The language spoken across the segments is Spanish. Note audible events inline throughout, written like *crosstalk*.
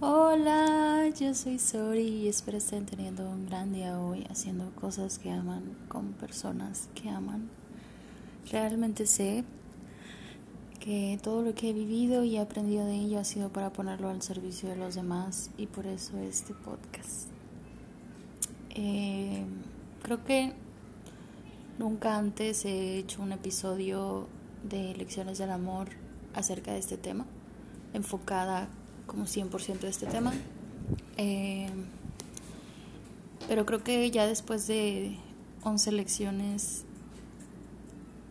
Hola, yo soy Sori y espero estén teniendo un gran día hoy haciendo cosas que aman con personas que aman. Realmente sé que todo lo que he vivido y aprendido de ello ha sido para ponerlo al servicio de los demás y por eso este podcast. Eh, creo que nunca antes he hecho un episodio de Lecciones del Amor acerca de este tema, enfocada como 100% de este tema. Eh, pero creo que ya después de 11 lecciones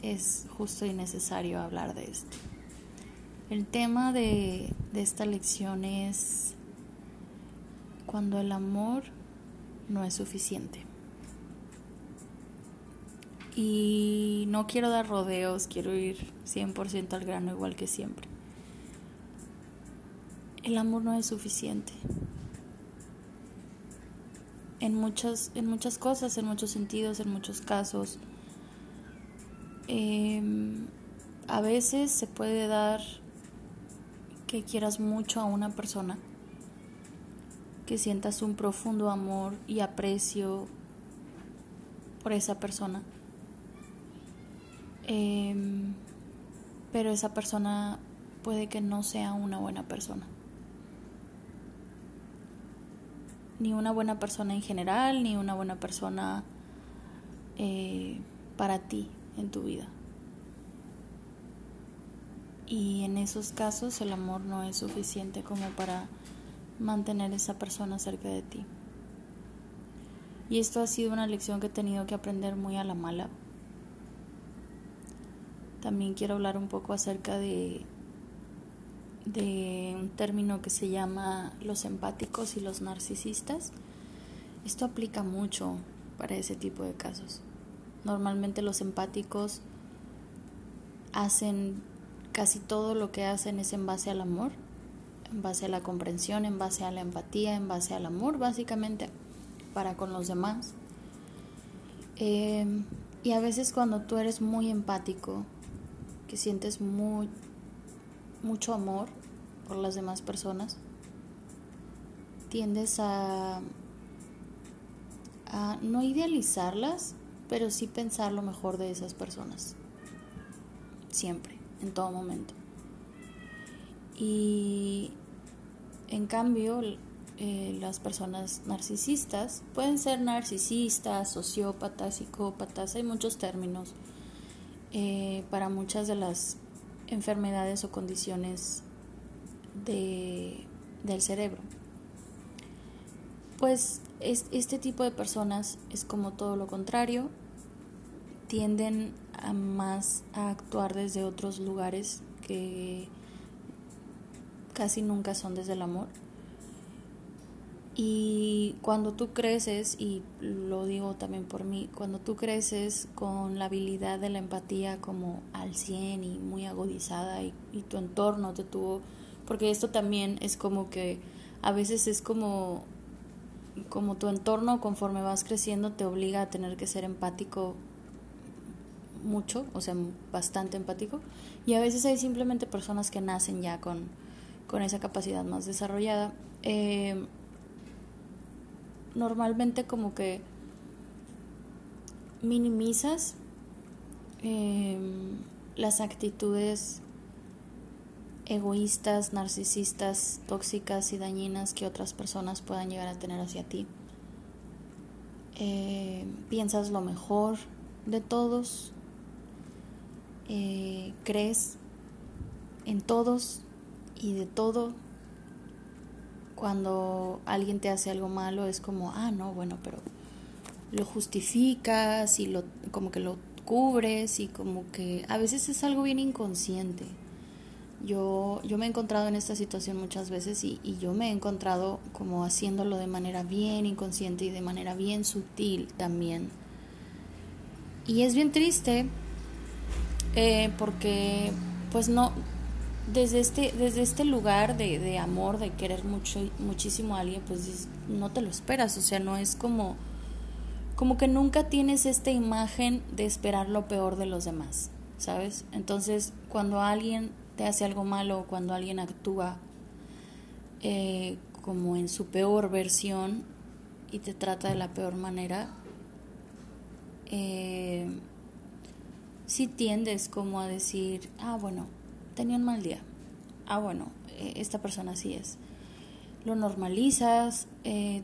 es justo y necesario hablar de esto. El tema de, de esta lección es cuando el amor no es suficiente. Y no quiero dar rodeos, quiero ir 100% al grano igual que siempre el amor no es suficiente. En muchas, en muchas cosas, en muchos sentidos, en muchos casos. Em, a veces se puede dar que quieras mucho a una persona, que sientas un profundo amor y aprecio por esa persona. Em, pero esa persona puede que no sea una buena persona. Ni una buena persona en general, ni una buena persona eh, para ti en tu vida. Y en esos casos el amor no es suficiente como para mantener esa persona cerca de ti. Y esto ha sido una lección que he tenido que aprender muy a la mala. También quiero hablar un poco acerca de de un término que se llama los empáticos y los narcisistas. Esto aplica mucho para ese tipo de casos. Normalmente los empáticos hacen casi todo lo que hacen es en base al amor, en base a la comprensión, en base a la empatía, en base al amor, básicamente, para con los demás. Em, y a veces cuando tú eres muy empático, que sientes muy, mucho amor por las demás personas, tiendes a, no idealizarlas, pero sí pensar lo mejor de esas personas. Siempre, en todo momento. Y en cambio, eh, las personas narcisistas pueden ser narcisistas, sociópatas, psicópatas, hay muchos términos eh, para muchas de las enfermedades o condiciones de, del cerebro. Pues este tipo de personas es como todo lo contrario, tienden a más a actuar desde otros lugares que casi nunca son desde el amor. Y cuando tú creces, y lo digo también por mí, cuando tú creces con la habilidad de la empatía como al 100 y muy agudizada y, y tu entorno te tuvo, porque esto también es como que a veces es como, como tu entorno conforme vas creciendo te obliga a tener que ser empático mucho, o sea, bastante empático, y a veces hay simplemente personas que nacen ya con, con esa capacidad más desarrollada. Eh, normalmente como que minimizas em, las actitudes egoístas, narcisistas, tóxicas y dañinas que otras personas puedan llegar a tener hacia ti. Eh, piensas lo mejor de todos, eh, crees en todos y de todo cuando alguien te hace algo malo es como, ah, no, bueno, pero lo justificas y lo, como que lo cubres y como que a veces es algo bien inconsciente. Yo, yo me he encontrado en esta situación muchas veces y, y yo me he encontrado como haciéndolo de manera bien inconsciente y de manera bien sutil también. Y es bien triste eh, porque pues no, desde este, desde este lugar de, de amor, de querer mucho, muchísimo a alguien, pues no te lo esperas, o sea, no es como, como que nunca tienes esta imagen de esperar lo peor de los demás, ¿sabes? Entonces, cuando alguien te hace algo malo, cuando alguien actúa eh, como en su peor versión y te trata de la peor manera, eh, si tiendes como a decir, ah, bueno, tenía un mal día, ah, bueno, eh, esta persona así es. Lo normalizas eh,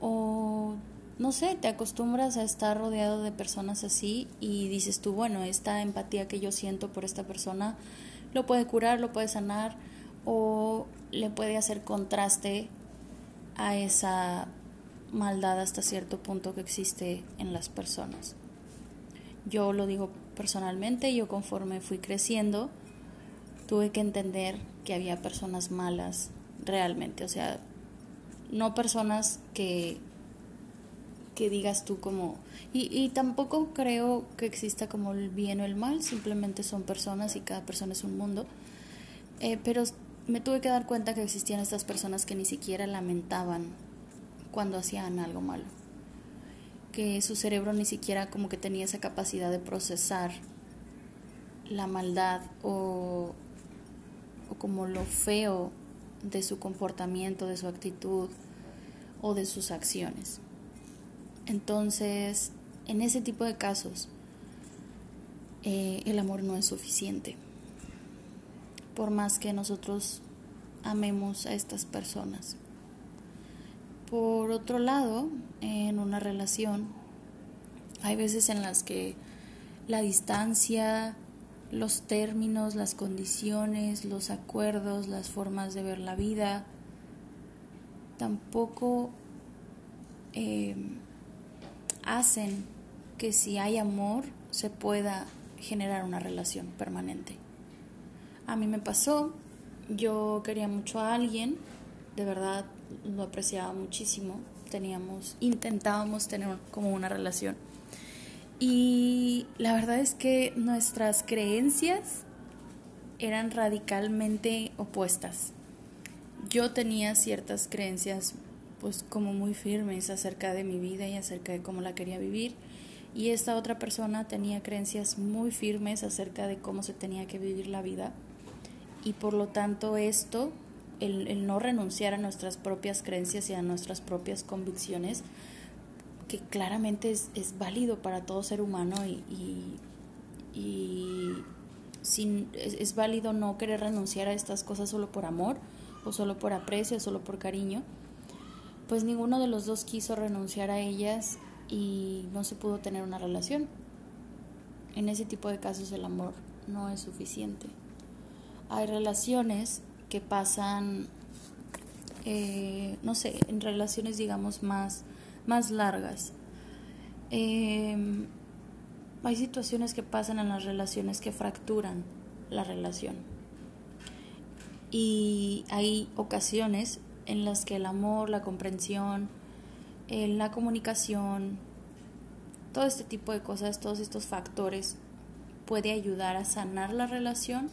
o no sé, te acostumbras a estar rodeado de personas así y dices tú, bueno, esta empatía que yo siento por esta persona lo puede curar, lo puede sanar o le puede hacer contraste a esa maldad hasta cierto punto que existe en las personas. Yo lo digo personalmente, yo conforme fui creciendo, tuve que entender que había personas malas realmente, o sea, no personas que que digas tú como y, y tampoco creo que exista como el bien o el mal simplemente son personas y cada persona es un mundo eh, pero me tuve que dar cuenta que existían estas personas que ni siquiera lamentaban cuando hacían algo malo. Que su cerebro ni siquiera como que tenía esa capacidad de procesar la maldad o, o como lo feo de su comportamiento, de su actitud o de sus acciones. Entonces, en ese tipo de casos, eh, el amor no es suficiente por más que nosotros amemos a estas personas. Por otro lado, en una relación, hay veces en las que la distancia, los términos, las condiciones, los acuerdos, las formas de ver la vida, tampoco eh, hacen que si hay amor se pueda generar una relación permanente. A mí me pasó, yo quería mucho a alguien, de verdad lo apreciaba muchísimo, teníamos, intentábamos tener como una relación. Y la verdad es que nuestras creencias eran radicalmente opuestas. Yo tenía ciertas creencias pues como muy firmes acerca de mi vida y acerca de cómo la quería vivir. Y esta otra persona tenía creencias muy firmes acerca de cómo se tenía que vivir la vida. Y por lo tanto esto, el, no renunciar a nuestras propias creencias y a nuestras propias convicciones, que claramente es, válido para todo ser humano y, y, sin, es, válido no querer renunciar a estas cosas solo por amor o solo por aprecio o solo por cariño, pues ninguno de los dos quiso renunciar a ellas y no se pudo tener una relación. En ese tipo de casos el amor no es suficiente hay relaciones que pasan, eh, no sé, en relaciones digamos más, más largas. Em, hay situaciones que pasan en las relaciones que fracturan la relación. Y hay ocasiones en las que el amor, la comprensión, eh, la comunicación, todo este tipo de cosas, todos estos factores puede ayudar a sanar la relación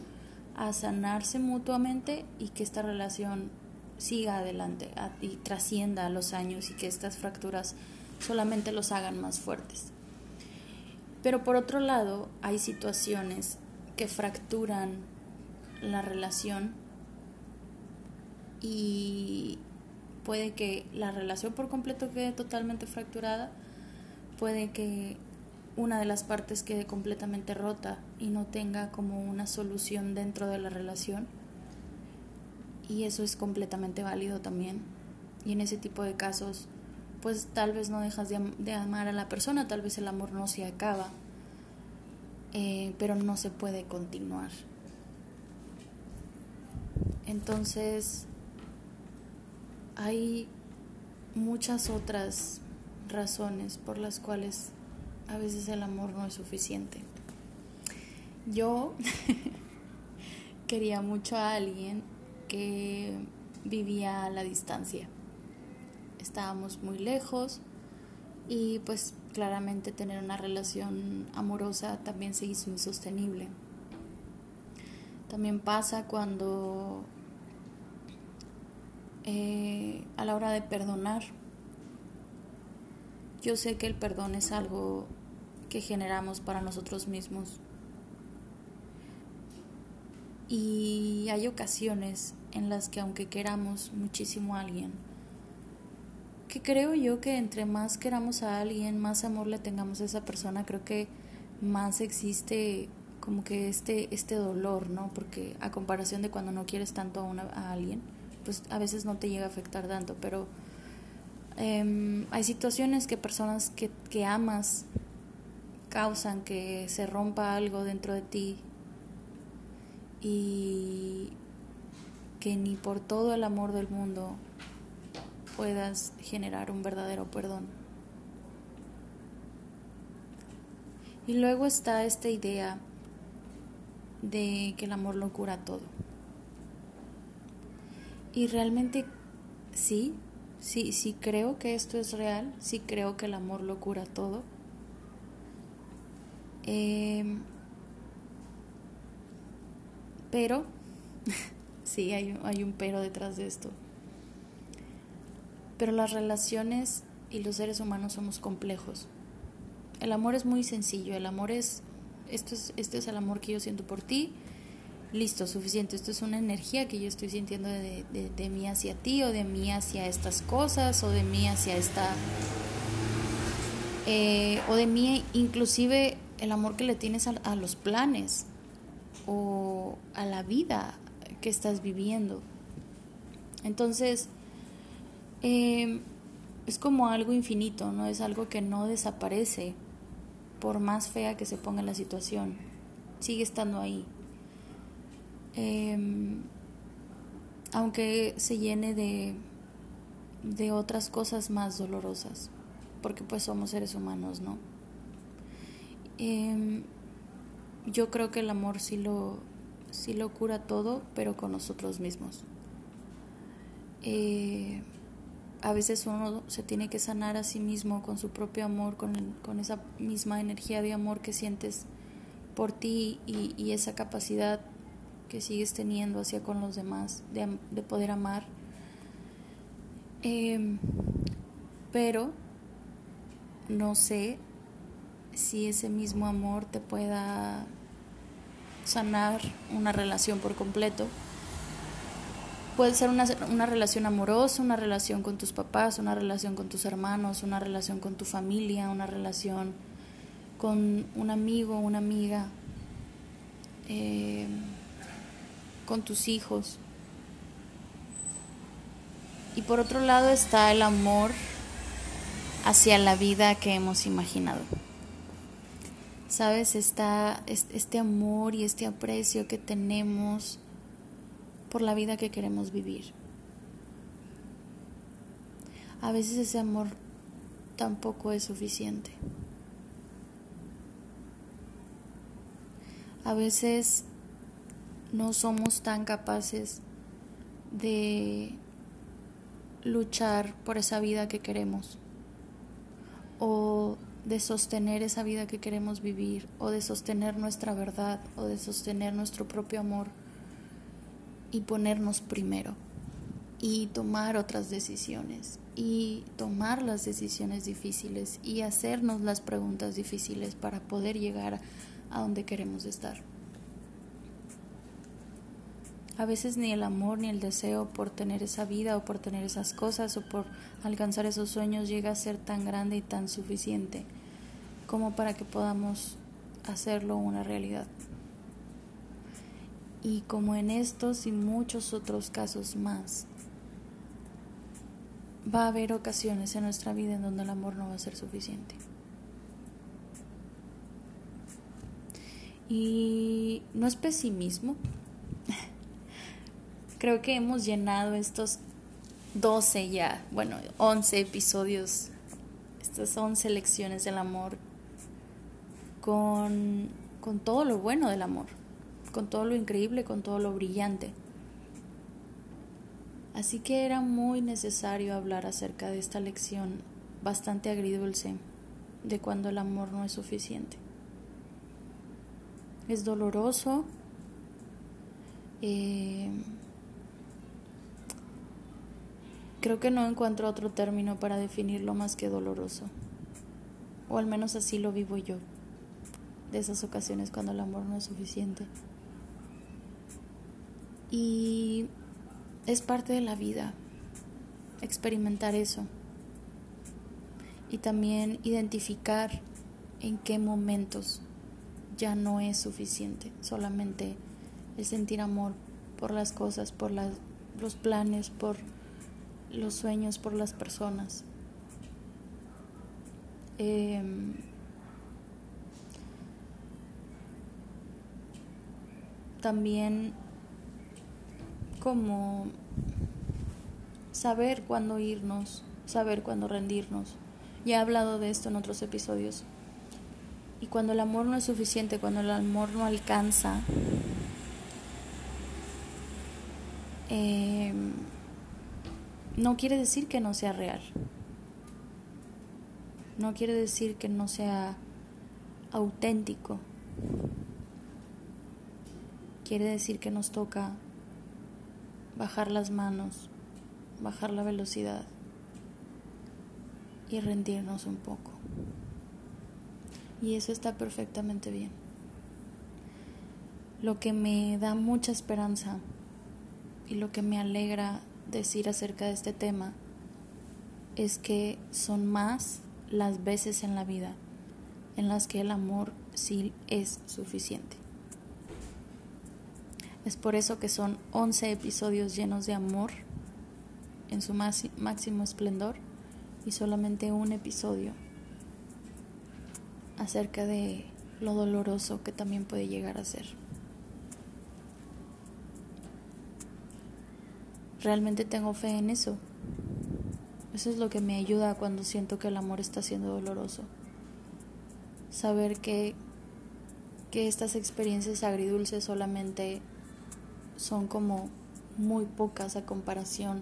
a sanarse mutuamente y que esta relación siga adelante y trascienda a los años y que estas fracturas solamente los hagan más fuertes. Pero por otro lado, hay situaciones que fracturan la relación y puede que la relación por completo quede totalmente fracturada, puede que una de las partes quede completamente rota y no tenga como una solución dentro de la relación. Y eso es completamente válido también. Y en ese tipo de casos, pues tal vez no dejas de, amar a la persona, tal vez el amor no se acaba, eh, pero no se puede continuar. Entonces, hay muchas otras razones por las cuales a veces el amor no es suficiente. Yo *laughs* quería mucho a alguien que vivía a la distancia. Estábamos muy lejos y pues claramente tener una relación amorosa también se hizo insostenible. También pasa cuando eh, a la hora de perdonar, yo sé que el perdón es algo que generamos para nosotros mismos. Y hay ocasiones en las que aunque queramos muchísimo a alguien, que creo yo que entre más queramos a alguien, más amor le tengamos a esa persona, creo que más existe como que este, este dolor, ¿no? Porque a comparación de cuando no quieres tanto a, una, a alguien, pues a veces no te llega a afectar tanto, pero em, hay situaciones que personas que, que amas causan que se rompa algo dentro de ti y que ni por todo el amor del mundo puedas generar un verdadero perdón. Y luego está esta idea de que el amor lo cura todo. Y realmente sí, sí, sí creo que esto es real, sí creo que el amor lo cura todo. Em, pero, *laughs* sí, hay, hay un pero detrás de esto. Pero las relaciones y los seres humanos somos complejos. El amor es muy sencillo, el amor es, esto es, este es el amor que yo siento por ti, listo, suficiente, esto es una energía que yo estoy sintiendo de, de, mí hacia ti o de mí hacia estas cosas o de mí hacia esta... Eh, o de mí inclusive el amor que le tienes a, los planes o a la vida que estás viviendo. Entonces, eh, es como algo infinito, ¿no? Es algo que no desaparece por más fea que se ponga la situación. Sigue estando ahí. Em, aunque se llene de, de otras cosas más dolorosas, porque pues somos seres humanos, ¿no? Em, yo creo que el amor sí lo, sí lo cura todo, pero con nosotros mismos. Eh, a veces uno se tiene que sanar a sí mismo con su propio amor, con, con esa misma energía de amor que sientes por ti y, y, esa capacidad que sigues teniendo hacia con los demás de, de poder amar. Eh, pero no sé si ese mismo amor te pueda sanar una relación por completo. Puede ser una, una, relación amorosa, una relación con tus papás, una relación con tus hermanos, una relación con tu familia, una relación con un amigo, una amiga, eh, con tus hijos. Y por otro lado está el amor hacia la vida que hemos imaginado. ¿Sabes? Está este amor y este aprecio que tenemos por la vida que queremos vivir. A veces ese amor tampoco es suficiente. A veces no somos tan capaces de luchar por esa vida que queremos o de sostener esa vida que queremos vivir o de sostener nuestra verdad o de sostener nuestro propio amor y ponernos primero y tomar otras decisiones y tomar las decisiones difíciles y hacernos las preguntas difíciles para poder llegar a donde queremos estar. A veces ni el amor ni el deseo por tener esa vida o por tener esas cosas o por alcanzar esos sueños llega a ser tan grande y tan suficiente como para que podamos hacerlo una realidad. Y como en estos y muchos otros casos más, va a haber ocasiones en nuestra vida en donde el amor no va a ser suficiente. Y no es pesimismo, creo que hemos llenado estos 12 ya, bueno, 11 episodios, estas 11 lecciones del amor con, con todo lo bueno del amor, con todo lo increíble, con todo lo brillante. Así que era muy necesario hablar acerca de esta lección bastante agridulce de cuando el amor no es suficiente. Es doloroso. Eh, Creo que no encuentro otro término para definirlo más que doloroso. O al menos así lo vivo yo. De esas ocasiones cuando el amor no es suficiente. Y es parte de la vida experimentar eso. Y también identificar en qué momentos ya no es suficiente solamente el sentir amor por las cosas, por las, los planes, por los sueños, por las personas. Em, también como saber cuándo irnos, saber cuándo rendirnos. Ya he hablado de esto en otros episodios. Y cuando el amor no es suficiente, cuando el amor no alcanza, em, no quiere decir que no sea real. No quiere decir que no sea auténtico. Quiere decir que nos toca bajar las manos, bajar la velocidad y rendirnos un poco. Y eso está perfectamente bien. Lo que me da mucha esperanza y lo que me alegra decir acerca de este tema es que son más las veces en la vida en las que el amor sí es suficiente. Es por eso que son 11 episodios llenos de amor en su máximo esplendor y solamente un episodio acerca de lo doloroso que también puede llegar a ser. Realmente tengo fe en eso. Eso es lo que me ayuda cuando siento que el amor está siendo doloroso. Saber que, que estas experiencias agridulces solamente son como muy pocas a comparación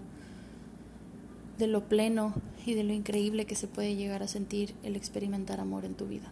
de lo pleno y de lo increíble que se puede llegar a sentir el experimentar amor en tu vida.